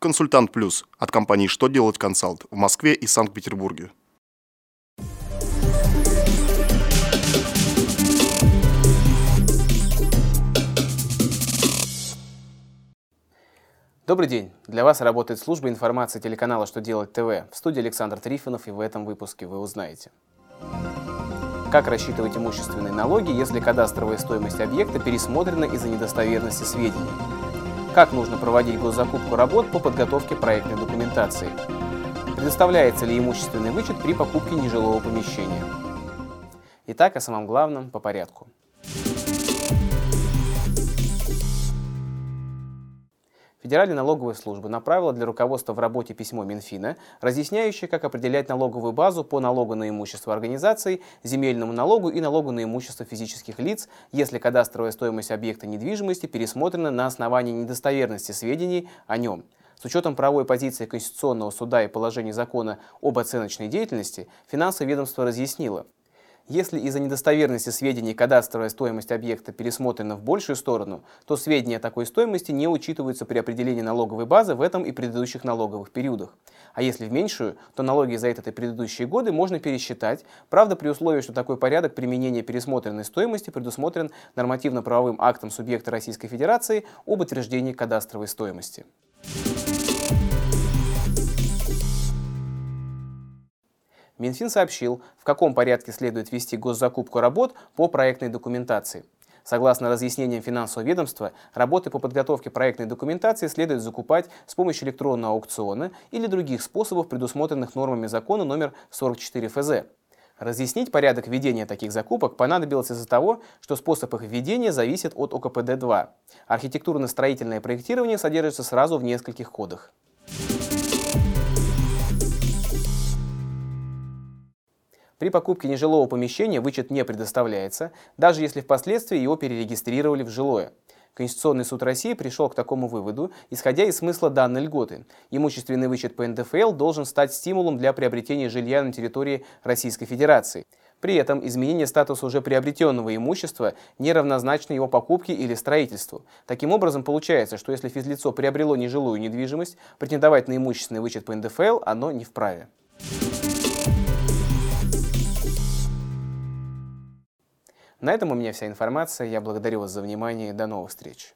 Консультант Плюс от компании «Что делать консалт» в Москве и Санкт-Петербурге. Добрый день! Для вас работает служба информации телеканала «Что делать ТВ». В студии Александр Трифонов, и в этом выпуске вы узнаете. Как рассчитывать имущественные налоги, если кадастровая стоимость объекта пересмотрена из-за недостоверности сведений? Как нужно проводить госзакупку работ по подготовке проектной документации? Предоставляется ли имущественный вычет при покупке нежилого помещения? Итак, о самом главном по порядку. Федеральная налоговая служба направила для руководства в работе письмо Минфина, разъясняющее, как определять налоговую базу по налогу на имущество организаций, земельному налогу и налогу на имущество физических лиц, если кадастровая стоимость объекта недвижимости пересмотрена на основании недостоверности сведений о нем. С учетом правовой позиции Конституционного суда и положений закона об оценочной деятельности, финансовое ведомство разъяснило, если из-за недостоверности сведений кадастровая стоимость объекта пересмотрена в большую сторону, то сведения о такой стоимости не учитываются при определении налоговой базы в этом и предыдущих налоговых периодах. А если в меньшую, то налоги за этот и предыдущие годы можно пересчитать, правда при условии, что такой порядок применения пересмотренной стоимости предусмотрен нормативно-правовым актом субъекта Российской Федерации об утверждении кадастровой стоимости. Минфин сообщил, в каком порядке следует вести госзакупку работ по проектной документации. Согласно разъяснениям финансового ведомства, работы по подготовке проектной документации следует закупать с помощью электронного аукциона или других способов, предусмотренных нормами закона номер 44 ФЗ. Разъяснить порядок ведения таких закупок понадобилось из-за того, что способ их введения зависит от ОКПД-2. Архитектурно-строительное проектирование содержится сразу в нескольких кодах. При покупке нежилого помещения вычет не предоставляется, даже если впоследствии его перерегистрировали в жилое. Конституционный суд России пришел к такому выводу, исходя из смысла данной льготы. Имущественный вычет по НДФЛ должен стать стимулом для приобретения жилья на территории Российской Федерации. При этом изменение статуса уже приобретенного имущества не равнозначно его покупке или строительству. Таким образом, получается, что если физлицо приобрело нежилую недвижимость, претендовать на имущественный вычет по НДФЛ оно не вправе. На этом у меня вся информация. Я благодарю вас за внимание. До новых встреч.